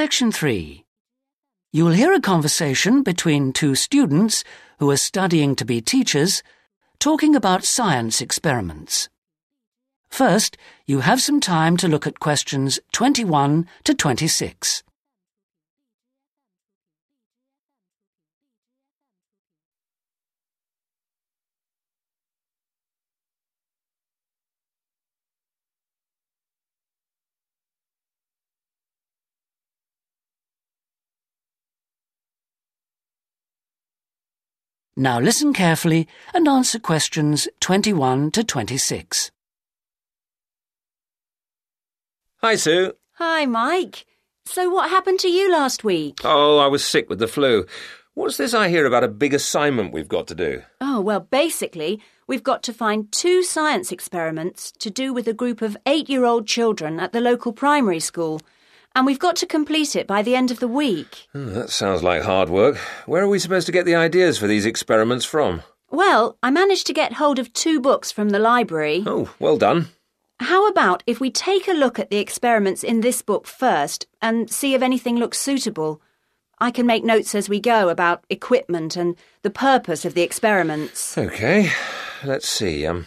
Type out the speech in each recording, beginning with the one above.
Section 3. You will hear a conversation between two students who are studying to be teachers talking about science experiments. First, you have some time to look at questions 21 to 26. Now listen carefully and answer questions 21 to 26. Hi, Sue. Hi, Mike. So what happened to you last week? Oh, I was sick with the flu. What's this I hear about a big assignment we've got to do? Oh, well, basically, we've got to find two science experiments to do with a group of eight year old children at the local primary school. And we've got to complete it by the end of the week. Hmm, that sounds like hard work. Where are we supposed to get the ideas for these experiments from? Well, I managed to get hold of two books from the library. Oh, well done. How about if we take a look at the experiments in this book first and see if anything looks suitable? I can make notes as we go about equipment and the purpose of the experiments. Okay, let's see. Um,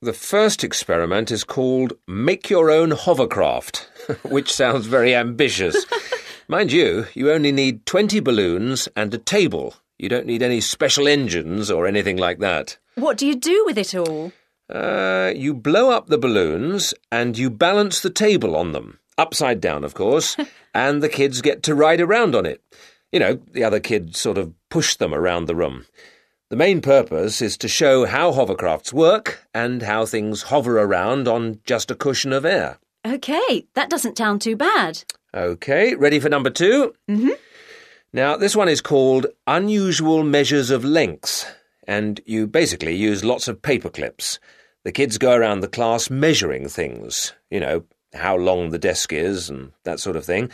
the first experiment is called Make Your Own Hovercraft, which sounds very ambitious. Mind you, you only need 20 balloons and a table. You don't need any special engines or anything like that. What do you do with it all? Uh, you blow up the balloons and you balance the table on them, upside down, of course, and the kids get to ride around on it. You know, the other kids sort of push them around the room. The main purpose is to show how hovercrafts work and how things hover around on just a cushion of air. OK, that doesn't sound too bad. OK, ready for number 2 Mm-hmm. Now, this one is called Unusual Measures of Lengths, and you basically use lots of paper clips. The kids go around the class measuring things, you know, how long the desk is and that sort of thing.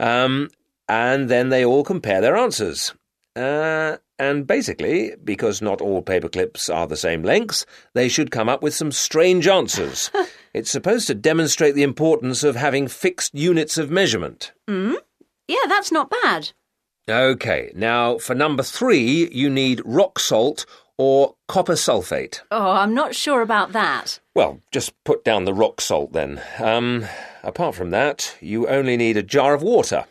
Um, and then they all compare their answers. Uh, and basically, because not all paper clips are the same lengths, they should come up with some strange answers. it's supposed to demonstrate the importance of having fixed units of measurement. Mm? Yeah, that's not bad. OK, now for number three, you need rock salt or copper sulfate. Oh, I'm not sure about that. Well, just put down the rock salt then. Um, apart from that, you only need a jar of water.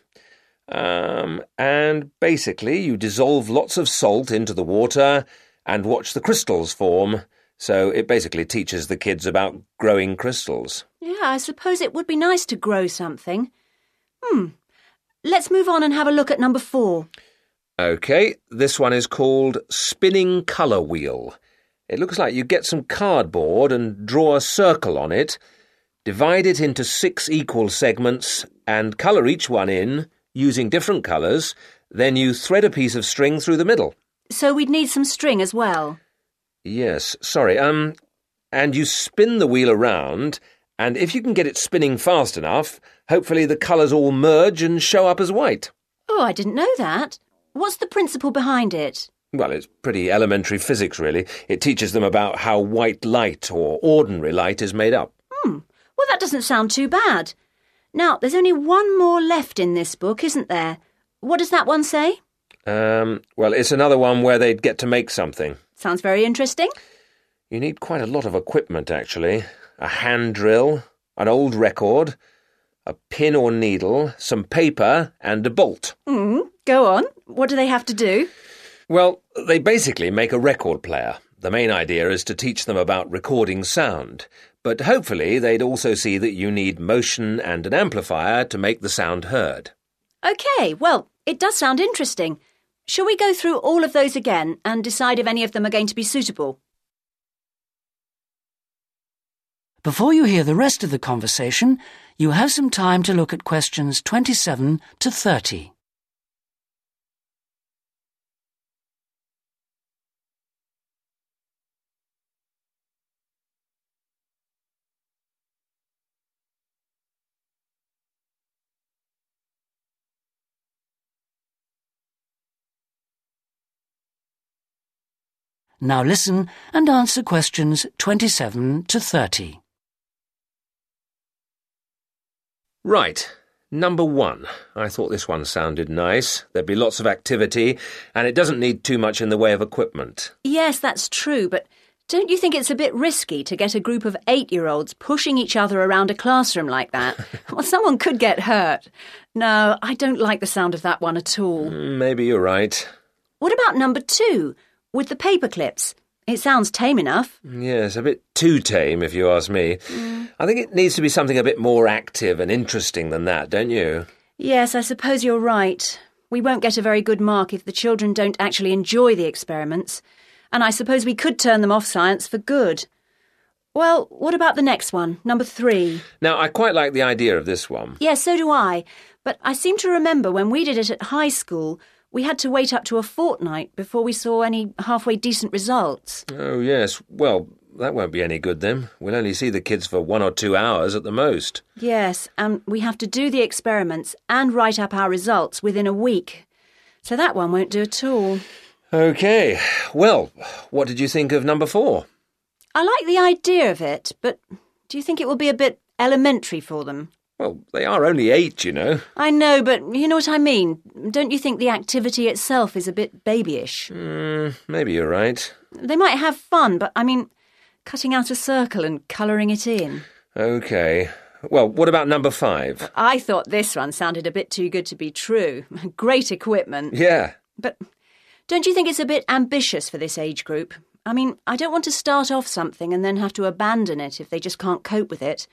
Um, and basically, you dissolve lots of salt into the water and watch the crystals form. So it basically teaches the kids about growing crystals. Yeah, I suppose it would be nice to grow something. Hmm. Let's move on and have a look at number four. OK, this one is called Spinning Colour Wheel. It looks like you get some cardboard and draw a circle on it, divide it into six equal segments, and colour each one in using different colours. Then you thread a piece of string through the middle. So we'd need some string as well. Yes, sorry. Um, and you spin the wheel around, and if you can get it spinning fast enough, hopefully the colours all merge and show up as white. Oh, I didn't know that. What's the principle behind it? Well, it's pretty elementary physics, really. It teaches them about how white light or ordinary light is made up. Hmm. Well, that doesn't sound too bad. Now, there's only one more left in this book, isn't there? What does that one say? Um, well, it's another one where they'd get to make something. Sounds very interesting. You need quite a lot of equipment, actually. A hand drill, an old record, a pin or needle, some paper, and a bolt. Mm, go on. What do they have to do? Well, they basically make a record player. The main idea is to teach them about recording sound, but hopefully they'd also see that you need motion and an amplifier to make the sound heard. OK, well, it does sound interesting. Shall we go through all of those again and decide if any of them are going to be suitable? Before you hear the rest of the conversation, you have some time to look at questions 27 to 30. Now listen and answer questions 27 to 30. Right. Number one. I thought this one sounded nice. There'd be lots of activity, and it doesn't need too much in the way of equipment. Yes, that's true, but don't you think it's a bit risky to get a group of eight year olds pushing each other around a classroom like that? well, someone could get hurt. No, I don't like the sound of that one at all. Mm, maybe you're right. What about number two, with the paper clips? It sounds tame enough. Yes, a bit too tame, if you ask me. Mm. I think it needs to be something a bit more active and interesting than that, don't you? Yes, I suppose you're right. We won't get a very good mark if the children don't actually enjoy the experiments. And I suppose we could turn them off science for good. Well, what about the next one, number three? Now, I quite like the idea of this one. Yes, so do I. But I seem to remember when we did it at high school, we had to wait up to a fortnight before we saw any halfway decent results. Oh, yes. Well, that won't be any good then. We'll only see the kids for one or two hours at the most. Yes, and we have to do the experiments and write up our results within a week. So that one won't do at all. OK. Well, what did you think of number four? I like the idea of it, but do you think it will be a bit elementary for them? Well, they are only eight, you know. I know, but you know what I mean. Don't you think the activity itself is a bit babyish? Mm, maybe you're right. They might have fun, but I mean, cutting out a circle and colouring it in. OK. Well, what about number five? I thought this one sounded a bit too good to be true. Great equipment. Yeah. But don't you think it's a bit ambitious for this age group? I mean, I don't want to start off something and then have to abandon it if they just can't cope with it.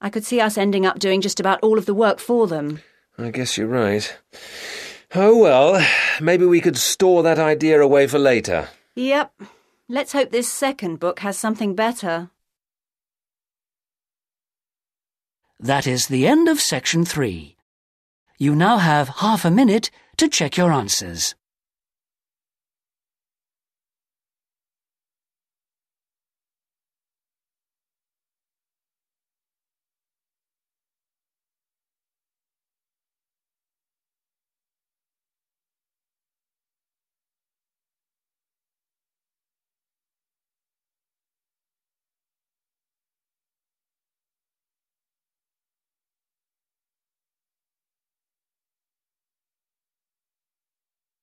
I could see us ending up doing just about all of the work for them. I guess you're right. Oh well, maybe we could store that idea away for later. Yep. Let's hope this second book has something better. That is the end of section three. You now have half a minute to check your answers.